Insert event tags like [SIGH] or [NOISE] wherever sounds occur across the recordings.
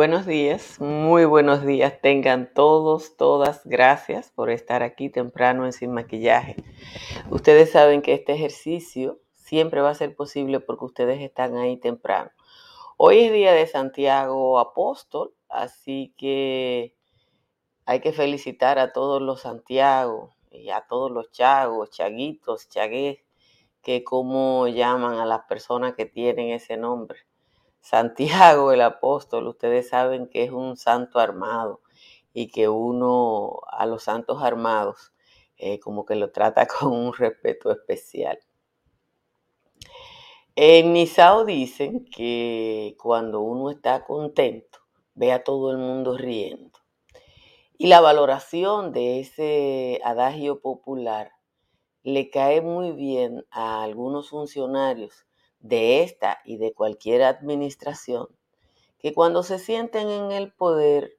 Buenos días, muy buenos días. Tengan todos, todas, gracias por estar aquí temprano en Sin Maquillaje. Ustedes saben que este ejercicio siempre va a ser posible porque ustedes están ahí temprano. Hoy es día de Santiago Apóstol, así que hay que felicitar a todos los Santiago y a todos los chagos, chaguitos, chagués, que como llaman a las personas que tienen ese nombre. Santiago el apóstol, ustedes saben que es un santo armado y que uno a los santos armados eh, como que lo trata [LAUGHS] con un respeto especial. En Nisao dicen que cuando uno está contento, ve a todo el mundo riendo. Y la valoración de ese adagio popular le cae muy bien a algunos funcionarios de esta y de cualquier administración, que cuando se sienten en el poder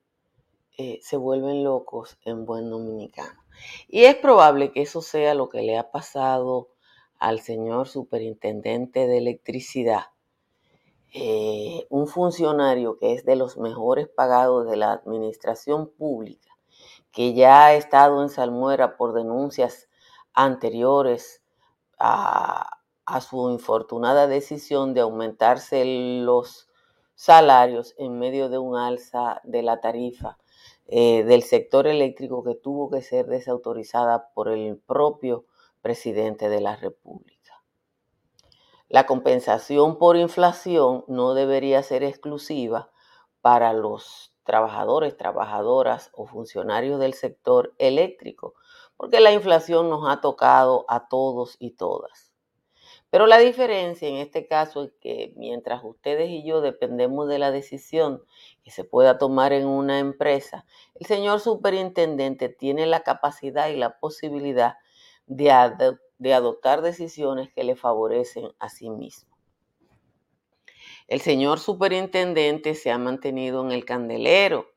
eh, se vuelven locos en buen dominicano. Y es probable que eso sea lo que le ha pasado al señor superintendente de electricidad, eh, un funcionario que es de los mejores pagados de la administración pública, que ya ha estado en Salmuera por denuncias anteriores a, a su infortunada decisión de aumentarse los salarios en medio de un alza de la tarifa eh, del sector eléctrico que tuvo que ser desautorizada por el propio presidente de la República. La compensación por inflación no debería ser exclusiva para los trabajadores, trabajadoras o funcionarios del sector eléctrico, porque la inflación nos ha tocado a todos y todas. Pero la diferencia en este caso es que mientras ustedes y yo dependemos de la decisión que se pueda tomar en una empresa, el señor superintendente tiene la capacidad y la posibilidad de, adoptar decisiones que le favorecen a sí mismo. El señor superintendente se ha mantenido en el candelero.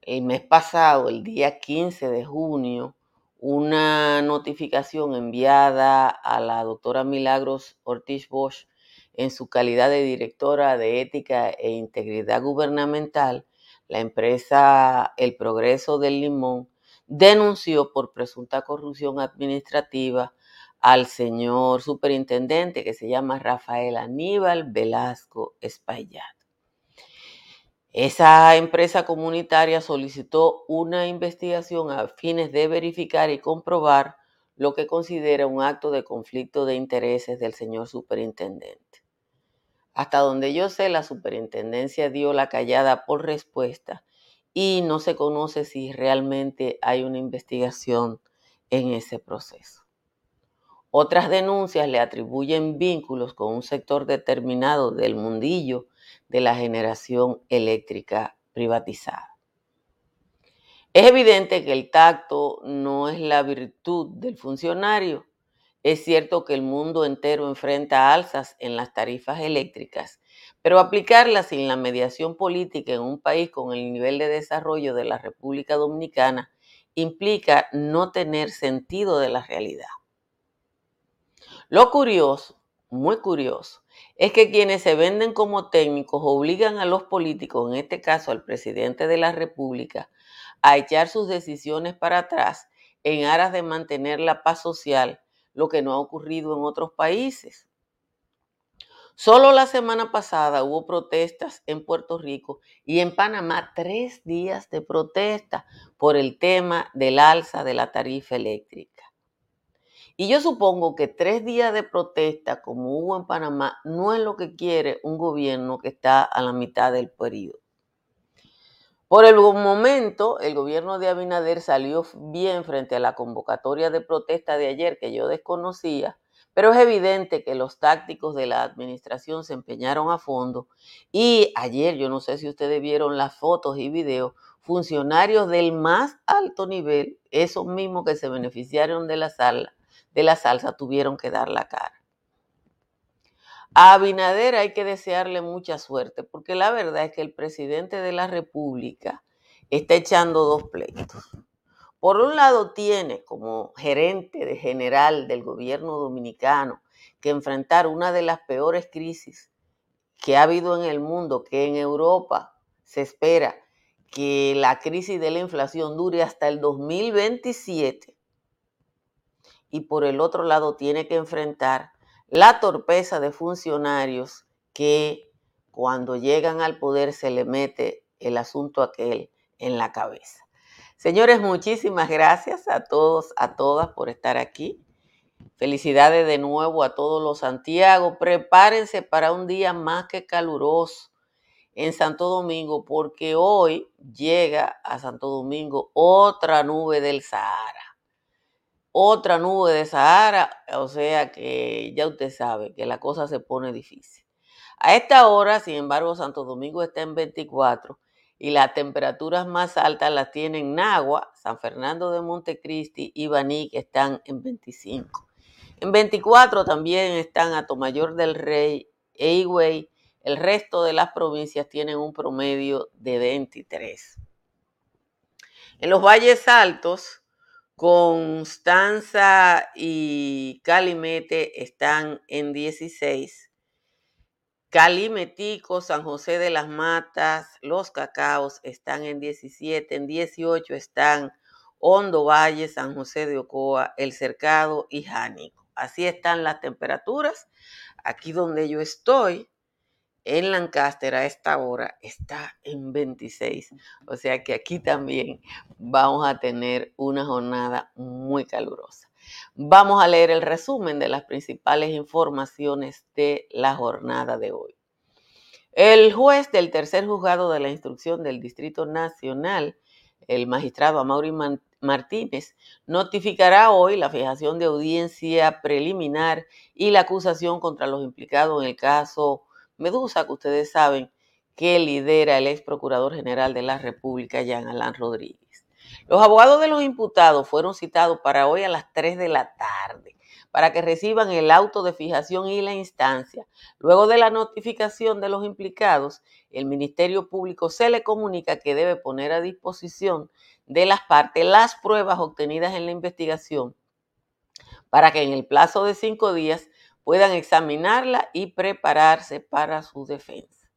El mes pasado, el día 15 de junio, una notificación enviada a la doctora Milagros Ortiz Bosch en su calidad de directora de ética e integridad gubernamental, la empresa El Progreso del Limón denunció por presunta corrupción administrativa al señor superintendente que se llama Rafael Aníbal Velasco Espaillat. Esa empresa comunitaria solicitó una investigación a fines de verificar y comprobar lo que considera un acto de conflicto de intereses del señor superintendente. Hasta donde yo sé, la superintendencia dio la callada por respuesta y no se conoce si realmente hay una investigación en ese proceso. Otras denuncias le atribuyen vínculos con un sector determinado del mundillo de la generación eléctrica privatizada. Es evidente que el tacto no es la virtud del funcionario. Es cierto que el mundo entero enfrenta alzas en las tarifas eléctricas, pero aplicarlas sin la mediación política en un país con el nivel de desarrollo de la República Dominicana implica no tener sentido de la realidad. Lo curioso, muy curioso, es que quienes se venden como técnicos obligan a los políticos, en este caso al presidente de la República, a echar sus decisiones para atrás en aras de mantener la paz social, lo que no ha ocurrido en otros países. Solo la semana pasada hubo protestas en Puerto Rico y en Panamá tres días de protesta por el tema del alza de la tarifa eléctrica. Y yo supongo que tres días de protesta, como hubo en Panamá, no es lo que quiere un gobierno que está a la mitad del periodo. Por el momento, el gobierno de Abinader salió bien frente a la convocatoria de protesta de ayer que yo desconocía, pero es evidente que los tácticos de la administración se empeñaron a fondo y ayer, yo no sé si ustedes vieron las fotos y videos, funcionarios del más alto nivel, esos mismos que se beneficiaron de la sala, de la salsa tuvieron que dar la cara. A Abinader hay que desearle mucha suerte, porque la verdad es que el presidente de la República está echando dos pleitos. Por un lado tiene como gerente de general del gobierno dominicano que enfrentar una de las peores crisis que ha habido en el mundo, que en Europa se espera que la crisis de la inflación dure hasta el 2027 y por el otro lado tiene que enfrentar la torpeza de funcionarios que cuando llegan al poder se le mete el asunto aquel en la cabeza. Señores, muchísimas gracias a todos, a todas por estar aquí. Felicidades de nuevo a todos los Santiago. Prepárense para un día más que caluroso en Santo Domingo porque hoy llega a Santo Domingo otra nube del Sahara. Otra nube de Sahara, o sea que ya usted sabe que la cosa se pone difícil. A esta hora, sin embargo, Santo Domingo está en 24 y las temperaturas más altas las tienen Nagua, San Fernando de Montecristi y Baní, que están en 25. En 24 también están Atomayor del Rey, Eigüey, el resto de las provincias tienen un promedio de 23. En los valles altos, Constanza y Calimete están en 16. Calimetico, San José de las Matas, Los Cacaos están en 17, en 18 están Hondo Valle, San José de Ocoa, El Cercado y Jánico. Así están las temperaturas. Aquí donde yo estoy, en Lancaster a esta hora, está en 26. O sea que aquí también vamos a tener una jornada muy calurosa. Vamos a leer el resumen de las principales informaciones de la jornada de hoy. El juez del tercer juzgado de la instrucción del Distrito Nacional, el magistrado Amaury Martínez, notificará hoy la fijación de audiencia preliminar y la acusación contra los implicados en el caso Medusa, que ustedes saben que lidera el ex procurador general de la República, Jean Alain Rodríguez. Los abogados de los imputados fueron citados para hoy a las 3 de la tarde para que reciban el auto de fijación y la instancia. Luego de la notificación de los implicados, el Ministerio Público se le comunica que debe poner a disposición de las partes las pruebas obtenidas en la investigación para que en el plazo de cinco días puedan examinarla y prepararse para su defensa.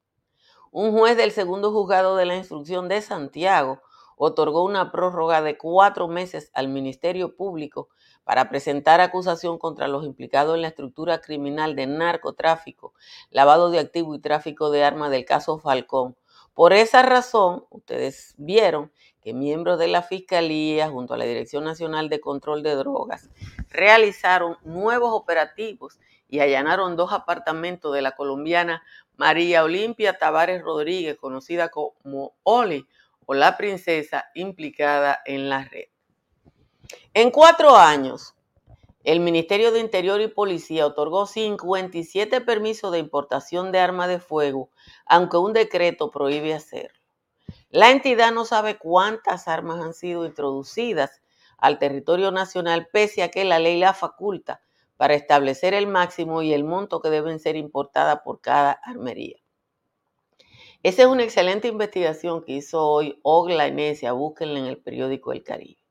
Un juez del segundo juzgado de la instrucción de Santiago otorgó una prórroga de cuatro meses al Ministerio Público para presentar acusación contra los implicados en la estructura criminal de narcotráfico, lavado de activos y tráfico de armas del caso Falcón. Por esa razón, ustedes vieron que miembros de la Fiscalía junto a la Dirección Nacional de Control de Drogas realizaron nuevos operativos y allanaron dos apartamentos de la colombiana María Olimpia Tavares Rodríguez, conocida como Oli, o la princesa implicada en la red. En cuatro años, el Ministerio de Interior y Policía otorgó 57 permisos de importación de armas de fuego, aunque un decreto prohíbe hacerlo. La entidad no sabe cuántas armas han sido introducidas al territorio nacional, pese a que la ley la faculta para establecer el máximo y el monto que deben ser importadas por cada armería. Esa es una excelente investigación que hizo hoy Ogla Enesia, búsquenla en el periódico El Caribe.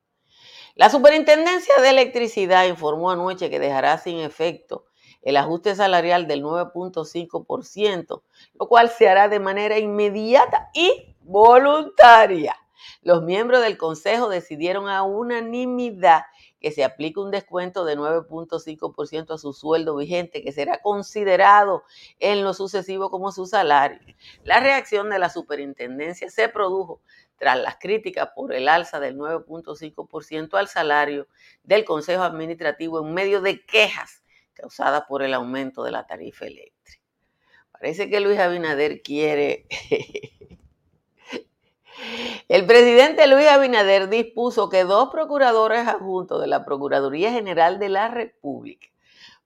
La Superintendencia de Electricidad informó anoche que dejará sin efecto el ajuste salarial del 9.5%, lo cual se hará de manera inmediata y voluntaria. Los miembros del Consejo decidieron a unanimidad que se aplique un descuento de 9.5% a su sueldo vigente, que será considerado en lo sucesivo como su salario. La reacción de la superintendencia se produjo tras las críticas por el alza del 9.5% al salario del Consejo Administrativo en medio de quejas causadas por el aumento de la tarifa eléctrica. Parece que Luis Abinader quiere [LAUGHS] El presidente Luis Abinader dispuso que dos procuradores adjuntos de la Procuraduría General de la República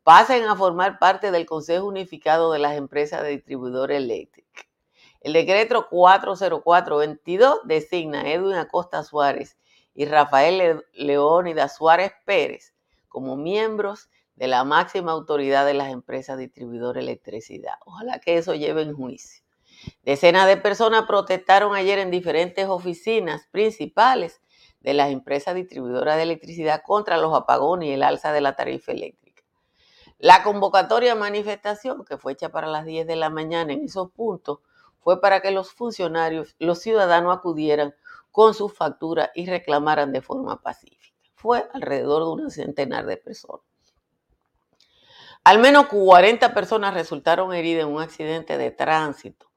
pasen a formar parte del Consejo Unificado de las Empresas de Distribuidores Eléctricos. El decreto 40422 designa a Edwin Acosta Suárez y Rafael Leónidas Suárez Pérez como miembros de la máxima autoridad de las empresas distribuidoras electricidad. Ojalá que eso lleve en juicio. Decenas de personas protestaron ayer en diferentes oficinas principales de las empresas distribuidoras de electricidad contra los apagones y el alza de la tarifa eléctrica. La convocatoria manifestación, que fue hecha para las 10 de la mañana en esos puntos, fue para que los funcionarios, los ciudadanos acudieran con sus facturas y reclamaran de forma pacífica. Fue alrededor de un centenar de personas. Al menos 40 personas resultaron heridas en un accidente de tránsito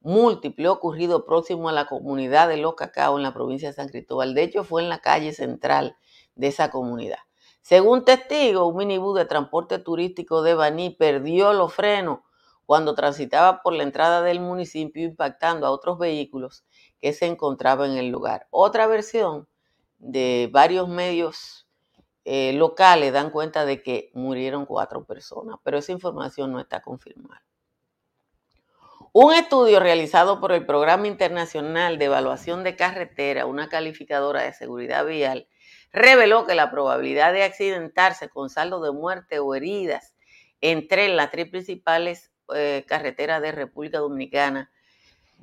múltiple ocurrido próximo a la comunidad de Los Cacao en la provincia de San Cristóbal. De hecho, fue en la calle central de esa comunidad. Según testigos, un minibús de transporte turístico de Baní perdió los frenos cuando transitaba por la entrada del municipio impactando a otros vehículos que se encontraban en el lugar. Otra versión de varios medios eh, locales dan cuenta de que murieron cuatro personas, pero esa información no está confirmada. Un estudio realizado por el Programa Internacional de Evaluación de Carretera, una calificadora de seguridad vial, reveló que la probabilidad de accidentarse con saldo de muerte o heridas entre las tres principales eh, carreteras de República Dominicana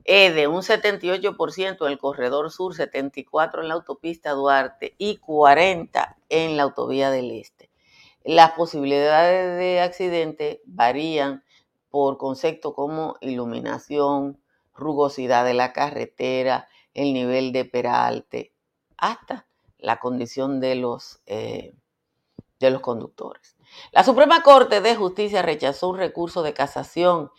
es de un 78% en el corredor sur, 74% en la autopista Duarte y 40% en la autovía del Este. Las posibilidades de accidente varían por conceptos como iluminación, rugosidad de la carretera, el nivel de peralte, hasta la condición de los, eh, de los conductores. La Suprema Corte de Justicia rechazó un recurso de casación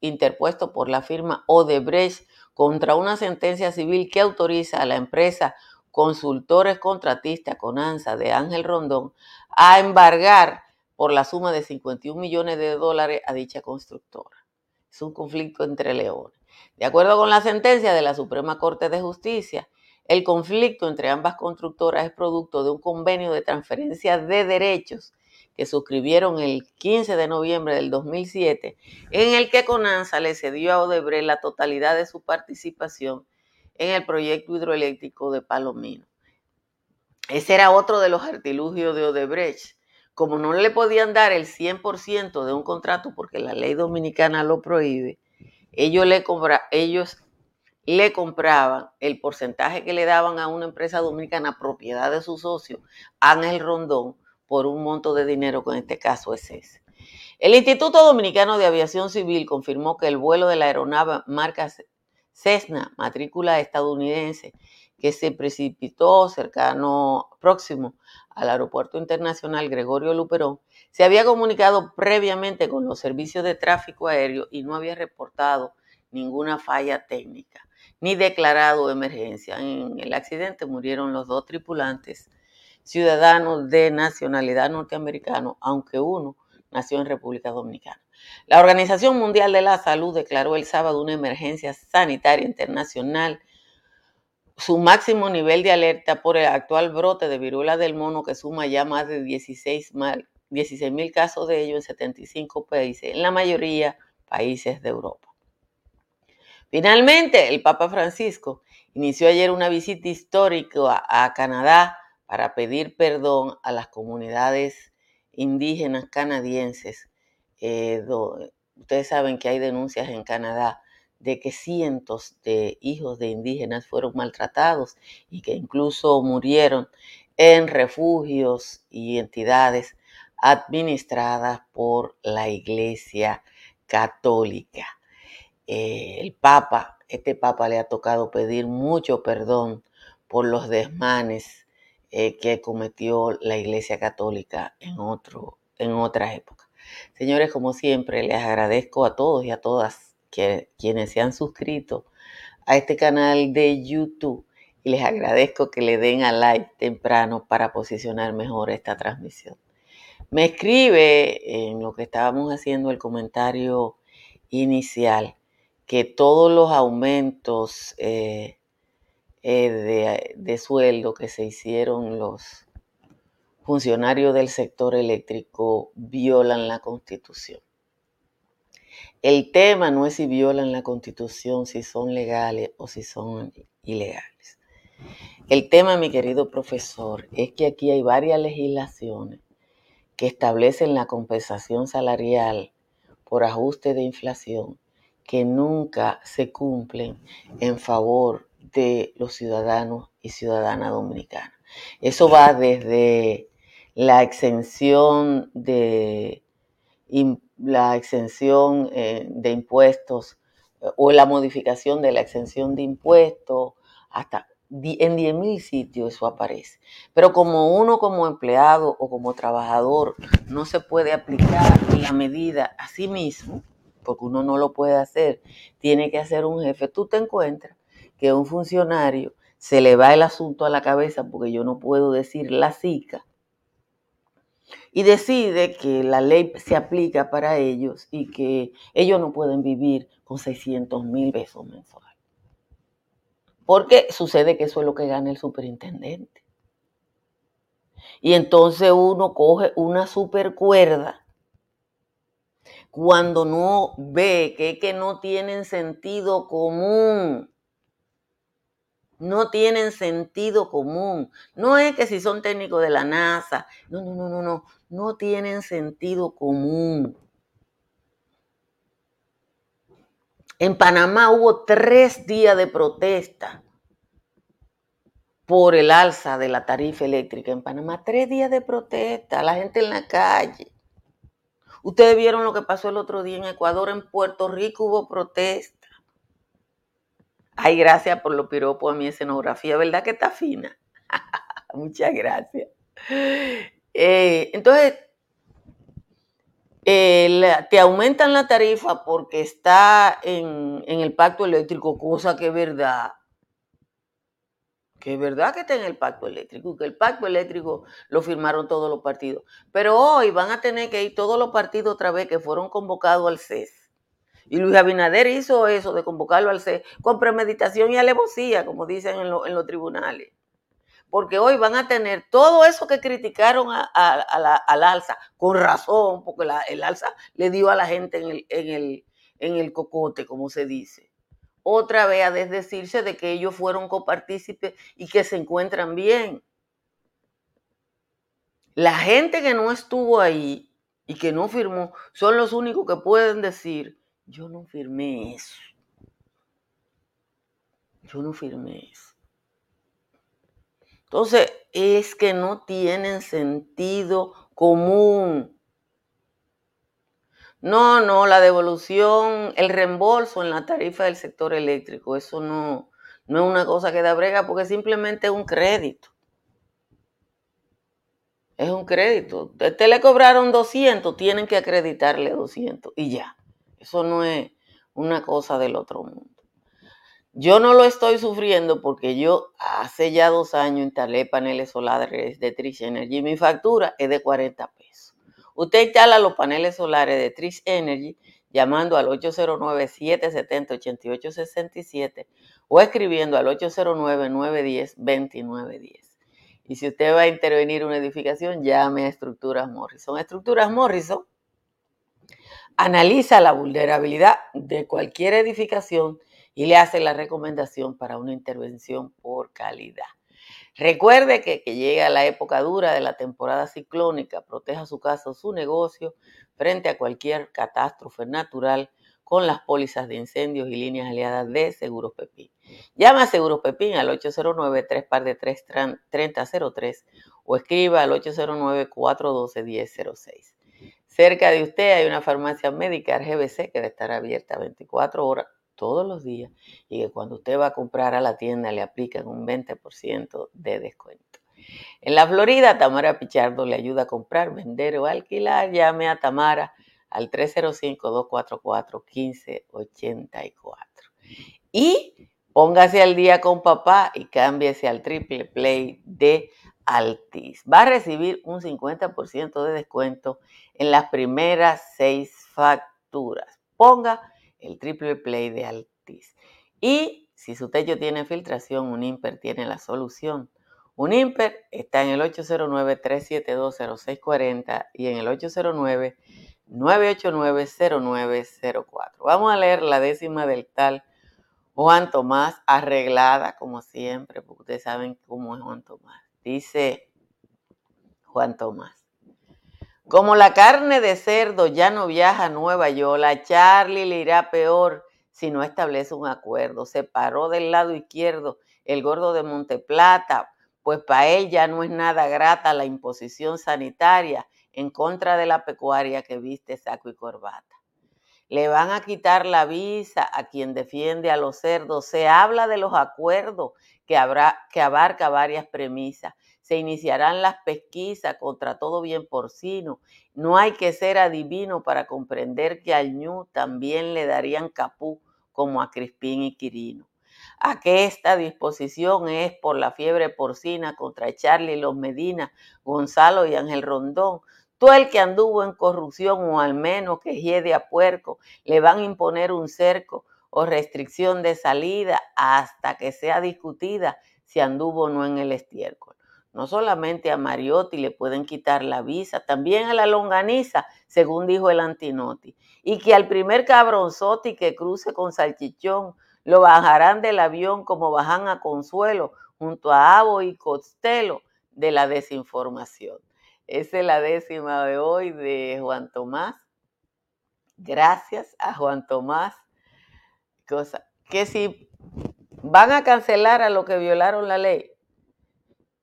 interpuesto por la firma Odebrecht contra una sentencia civil que autoriza a la empresa Consultores Contratistas Conanza de Ángel Rondón a embargar por la suma de 51 millones de dólares a dicha constructora. Es un conflicto entre leones. De acuerdo con la sentencia de la Suprema Corte de Justicia, el conflicto entre ambas constructoras es producto de un convenio de transferencia de derechos que suscribieron el 15 de noviembre del 2007, en el que Conanza le cedió a Odebrecht la totalidad de su participación en el proyecto hidroeléctrico de Palomino. Ese era otro de los artilugios de Odebrecht, como no le podían dar el 100% de un contrato porque la ley dominicana lo prohíbe, ellos le, ellos le compraban el porcentaje que le daban a una empresa dominicana propiedad de su socio, Ángel Rondón, por un monto de dinero que en este caso es ese. El Instituto Dominicano de Aviación Civil confirmó que el vuelo de la aeronave marca Cessna, matrícula estadounidense, que se precipitó cercano, próximo al Aeropuerto Internacional Gregorio Luperón, se había comunicado previamente con los servicios de tráfico aéreo y no había reportado ninguna falla técnica ni declarado emergencia. En el accidente murieron los dos tripulantes, ciudadanos de nacionalidad norteamericana, aunque uno nació en República Dominicana. La Organización Mundial de la Salud declaró el sábado una emergencia sanitaria internacional su máximo nivel de alerta por el actual brote de viruela del mono que suma ya más de 16 mil casos de ello en 75 países, en la mayoría países de Europa. Finalmente, el Papa Francisco inició ayer una visita histórica a, Canadá para pedir perdón a las comunidades indígenas canadienses. Eh, ustedes saben que hay denuncias en Canadá de que cientos de hijos de indígenas fueron maltratados y que incluso murieron en refugios y entidades administradas por la Iglesia Católica. Eh, el Papa, este Papa le ha tocado pedir mucho perdón por los desmanes eh, que cometió la Iglesia Católica en, otro, en otra época. Señores, como siempre, les agradezco a todos y a todas quienes se han suscrito a este canal de YouTube y les agradezco que le den a like temprano para posicionar mejor esta transmisión. Me escribe en lo que estábamos haciendo el comentario inicial que todos los aumentos eh, eh, de, de sueldo que se hicieron los funcionarios del sector eléctrico violan la constitución. El tema no es si violan la constitución, si son legales o si son ilegales. El tema, mi querido profesor, es que aquí hay varias legislaciones que establecen la compensación salarial por ajuste de inflación que nunca se cumplen en favor de los ciudadanos y ciudadanas dominicanas. Eso va desde la exención de la exención eh, de impuestos o la modificación de la exención de impuestos, hasta en 10.000 sitios eso aparece. Pero como uno como empleado o como trabajador no se puede aplicar la medida a sí mismo, porque uno no lo puede hacer, tiene que hacer un jefe, tú te encuentras que un funcionario se le va el asunto a la cabeza porque yo no puedo decir la SICA y decide que la ley se aplica para ellos y que ellos no pueden vivir con 600 mil pesos mensuales. Porque sucede que eso es lo que gana el superintendente. Y entonces uno coge una super cuerda cuando no ve que, que no tienen sentido común. No tienen sentido común. No es que si son técnicos de la NASA. No, no, no, no, no. No tienen sentido común. En Panamá hubo tres días de protesta por el alza de la tarifa eléctrica en Panamá. Tres días de protesta, la gente en la calle. Ustedes vieron lo que pasó el otro día en Ecuador, en Puerto Rico hubo protesta. Ay, gracias por los piropos a mi escenografía, ¿verdad que está fina? [LAUGHS] Muchas gracias. Eh, entonces, eh, te aumentan la tarifa porque está en, en, el pacto eléctrico, cosa que es verdad. Que es verdad que está en el pacto eléctrico, que el pacto eléctrico lo firmaron todos los partidos. Pero hoy van a tener que ir todos los partidos otra vez que fueron convocados al CES. Y Luis Abinader hizo eso de convocarlo al CES con premeditación y alevosía, como dicen en, en los tribunales porque hoy van a tener todo eso que criticaron al alza, con razón, porque el alza le dio a la gente en el, en, el, en el cocote, como se dice. Otra vez a desdecirse de que ellos fueron copartícipes y que se encuentran bien. La gente que no estuvo ahí y que no firmó son los únicos que pueden decir, yo no firmé eso. Yo no firmé eso. Entonces, es que no tienen sentido común. No, no, la devolución, el reembolso en la tarifa del sector eléctrico, eso no, no es una cosa que da brega porque simplemente es un crédito. Es un crédito. A usted le cobraron 200, tienen que acreditarle 200 y ya. Eso no es una cosa del otro mundo. Yo no lo estoy sufriendo porque yo hace ya dos años instalé paneles solares de Trish Energy y mi factura es de 40 pesos. Usted instala los paneles solares de Trish Energy llamando al 809-770-8867 o escribiendo al 809-910-2910. Y si usted va a intervenir en una edificación, llame a Estructuras Morrison. Estructuras Morrison analiza la vulnerabilidad de cualquier edificación y le hace la recomendación para una intervención por calidad. Recuerde que, que llega la época dura de la temporada ciclónica, proteja su casa o su negocio frente a cualquier catástrofe natural con las pólizas de incendios y líneas aliadas de Seguros Pepín. Llama a Seguros Pepín al 809-3 par de 3 3003 o escriba al 809-412-1006. Cerca de usted hay una farmacia médica RGBC que debe estar abierta 24 horas todos los días y que cuando usted va a comprar a la tienda le aplican un 20% de descuento. En la Florida, Tamara Pichardo le ayuda a comprar, vender o alquilar. Llame a Tamara al 305-244-1584. Y póngase al día con papá y cámbiese al triple play de Altis. Va a recibir un 50% de descuento en las primeras seis facturas. Ponga el triple play de Altis. Y si su techo tiene filtración, un IMPER tiene la solución. Un IMPER está en el 809-372-0640 y en el 809-989-0904. Vamos a leer la décima del tal Juan Tomás, arreglada como siempre, porque ustedes saben cómo es Juan Tomás. Dice Juan Tomás. Como la carne de cerdo ya no viaja a Nueva York, a Charlie le irá peor si no establece un acuerdo. Se paró del lado izquierdo el gordo de Monteplata, pues para él ya no es nada grata la imposición sanitaria en contra de la pecuaria que viste saco y corbata. le van a quitar la visa a quien defiende a los cerdos. Se habla de los acuerdos que, habrá, que abarca varias premisas. Se iniciarán las pesquisas contra todo bien porcino. No hay que ser adivino para comprender que al ñu también le darían capú como a Crispín y Quirino. A que esta disposición es por la fiebre porcina contra Charlie Los Medina, Gonzalo y Ángel Rondón, Tú el que anduvo en corrupción o al menos que hiede a puerco, le van a imponer un cerco o restricción de salida hasta que sea discutida si anduvo o no en el estiércol. No solamente a Mariotti le pueden quitar la visa, también a la longaniza, según dijo el Antinoti. Y que al primer cabronzotti que cruce con salchichón lo bajarán del avión como bajan a Consuelo junto a Abo y Costello de la desinformación. Esa es la décima de hoy de Juan Tomás. Gracias a Juan Tomás. Cosa que si van a cancelar a los que violaron la ley,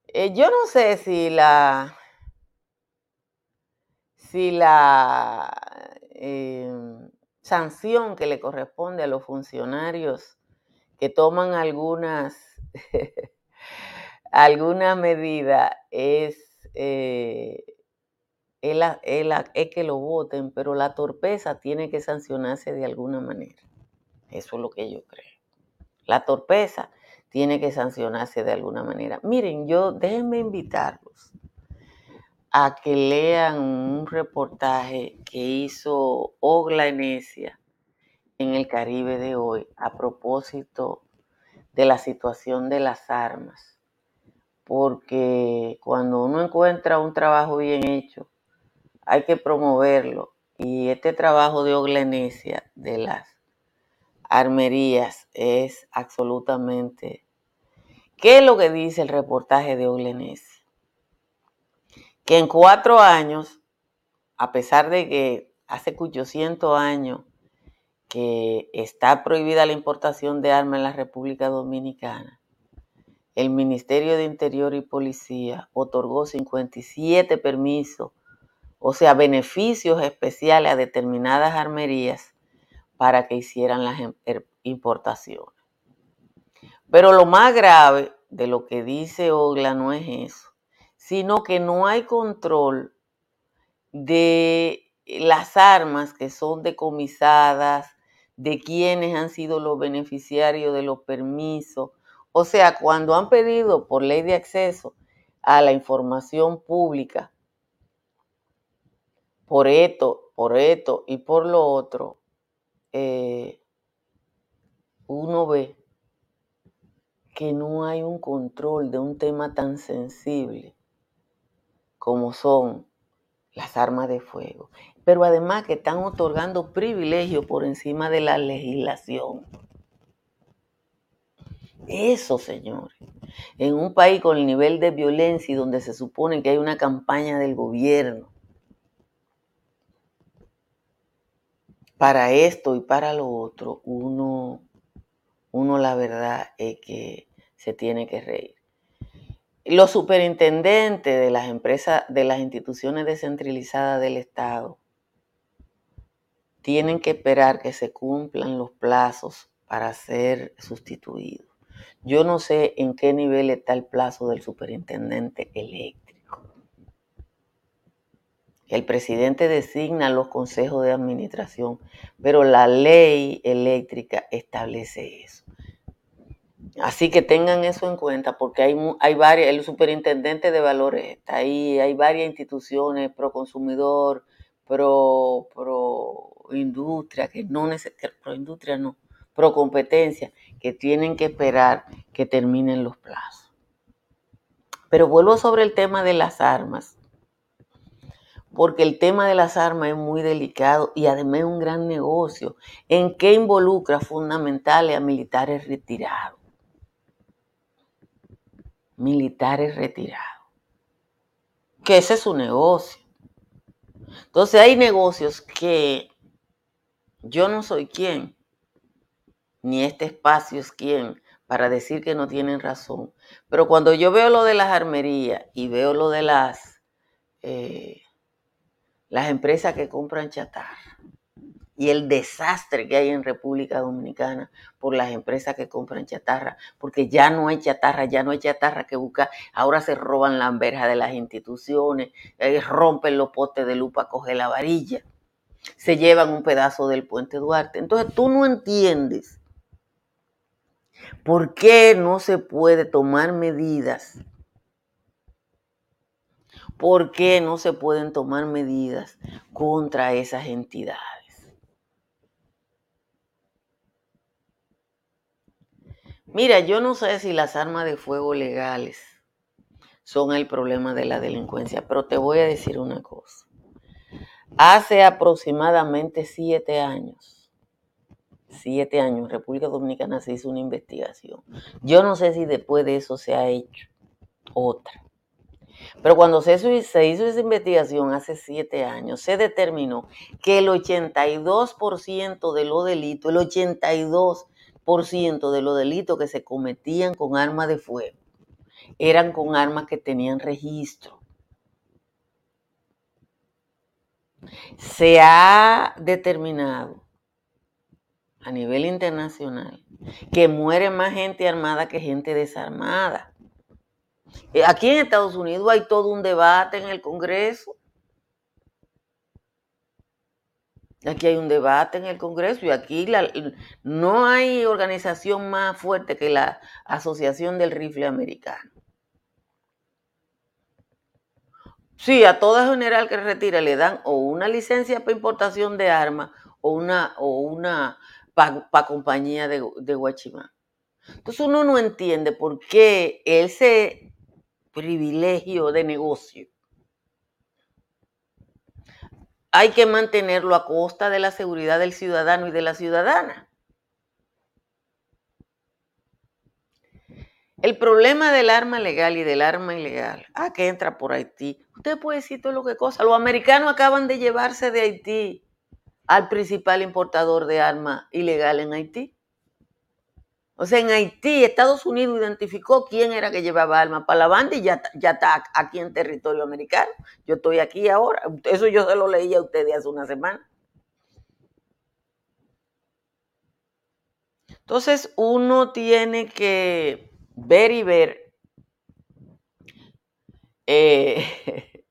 eh, yo no sé si la si la em, sanción que le corresponde a los funcionarios que toman algunas [LAUGHS] alguna medida es eh, es, que lo voten, pero la torpeza tiene que sancionarse de alguna manera. Eso es lo que yo creo. La torpeza tiene que sancionarse de alguna manera. Miren, yo déjenme invitarlos a que lean un reportaje que hizo Ogla Enesia en el Caribe de hoy a propósito de la situación de las armas porque cuando uno encuentra un trabajo bien hecho, hay que promoverlo. Y este trabajo de Oglenesia, de las armerías, es absolutamente... ¿Qué es lo que dice el reportaje de Oglenesia? Que en cuatro años, a pesar de que hace 800 años que está prohibida la importación de armas en la República Dominicana, el Ministerio de Interior y Policía otorgó 57 permisos, o sea, beneficios especiales a determinadas armerías para que hicieran las em, er, importaciones. Pero lo más grave de lo que dice Ogla no es eso, sino que no hay control de las armas que son decomisadas, de quienes han sido los beneficiarios de los permisos, o sea, cuando han pedido por ley de acceso a la información pública, por esto, por esto y por lo otro, eh, uno ve que no hay un control de un tema tan sensible como son las armas de fuego, pero además que están otorgando privilegios por encima de la legislación. Eso, señores. En un país con el nivel de violencia y donde se supone que hay una campaña del gobierno para esto y para lo otro, uno, uno la verdad es que se tiene que reír. Los superintendentes de las empresas, de las instituciones descentralizadas del Estado, tienen que esperar que se cumplan los plazos para ser sustituidos. Yo no sé en qué nivel está el plazo del superintendente eléctrico. El presidente designa los consejos de administración, pero la ley eléctrica establece eso. Así que tengan eso en cuenta porque hay, hay varias, el superintendente de valores está ahí, hay varias instituciones pro consumidor, pro, pro industria, que no pro industria no, pro competencia, que tienen que esperar que terminen los plazos. Pero vuelvo sobre el tema de las armas, porque el tema de las armas es muy delicado y además es un gran negocio en que involucra fundamentales a militares retirados. Militares retirados. Que ese es su negocio. Entonces hay negocios que yo no soy quien ni este espacio es quien para decir que no tienen razón. Pero cuando yo veo lo de las armerías y veo lo de las, eh, las empresas que compran chatarra y el desastre que hay en República Dominicana por las empresas que compran chatarra, porque ya no hay chatarra, ya no hay chatarra que buscar, ahora se roban las verjas de las instituciones, eh, rompen los potes de lupa, coge la varilla, se llevan un pedazo del puente Duarte. Entonces tú no entiendes por qué no se puede tomar medidas ¿Por qué no se pueden tomar medidas contra esas entidades? Mira, yo no sé si las armas de fuego legales son el problema de la delincuencia, pero te voy a decir una cosa. Hace aproximadamente siete años, siete años, en República Dominicana se hizo una investigación. Yo no sé si después de eso se ha hecho otra. Pero cuando se hizo, esa investigación hace siete años, se determinó que el 82% de los delitos, el 82% de los delitos que se cometían con armas de fuego, eran con armas que tenían registro. Se ha determinado a nivel internacional que muere más gente armada que gente desarmada. Eh, aquí en Estados Unidos hay todo un debate en el Congreso. Aquí hay un debate en el Congreso y aquí no hay organización más fuerte que la Asociación del Rifle Americano. Sí, a toda general que retira le dan o una licencia para importación de armas o una, o una para compañía de, de Guachimán. Entonces uno no entiende por qué él se privilegio de negocio. Hay que mantenerlo a costa de la seguridad del ciudadano y de la ciudadana. El problema del arma legal y del arma ilegal, ah, que entra por Haití. Usted puede decir todo lo que cosa. Los americanos acaban de llevarse de Haití al principal importador de armas ilegal en Haití. O sea, en Haití, Estados Unidos identificó quién era que llevaba armas para la banda y ya, ya está aquí en territorio americano. Yo estoy aquí ahora. Eso yo se lo leí a ustedes hace una semana. Entonces uno tiene que ver y ver. Eh, [LAUGHS]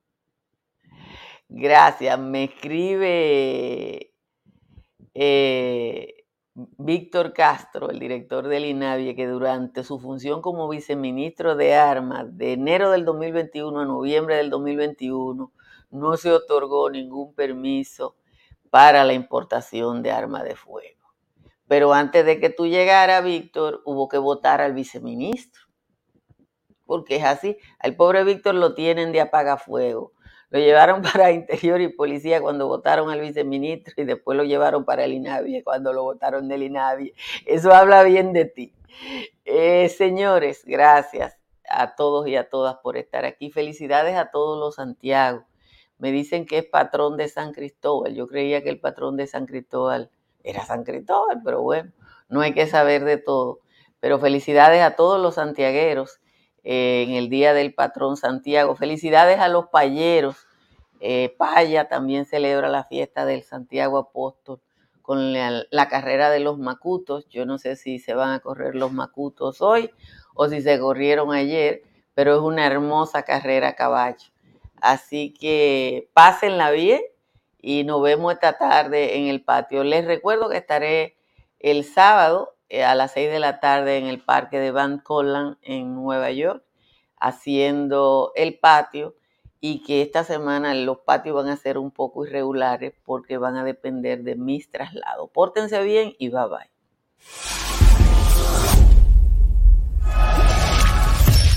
gracias, me escribe eh, Víctor Castro, el director del INAVIE, que durante su función como viceministro de Armas de enero del 2021 a noviembre del 2021 no se otorgó ningún permiso para la importación de armas de fuego. Pero antes de que tú llegaras, Víctor, hubo que votar al viceministro. Porque es así. Al pobre Víctor lo tienen de apagafuego lo llevaron [LAUGHS] para Interior y Policía cuando votaron al viceministro y después lo llevaron para el INAVIE cuando lo votaron del INAVIE. Eso habla bien de ti. Eh, señores, gracias a todos y a todas por estar aquí. Felicidades a todos los Santiago. Me dicen que es patrón de San Cristóbal. Yo creía que el patrón de San Cristóbal era San Cristóbal, pero bueno, no hay que saber de todo. Pero felicidades a todos los santiagueros eh, en el Día del Patrón Santiago. Felicidades a los payeros. Eh, Paya también celebra la fiesta del Santiago Apóstol con la, carrera de los macutos. Yo no sé si se van a correr los macutos hoy o si se corrieron ayer, pero es una hermosa carrera a caballo. Así que pásenla bien y nos vemos esta tarde en el patio. Les recuerdo que estaré el sábado a las 6 de la tarde en el parque de Van Collan en Nueva York, haciendo el patio y que esta semana los patios van a ser un poco irregulares porque van a depender de mis traslados. Pórtense bien y bye bye.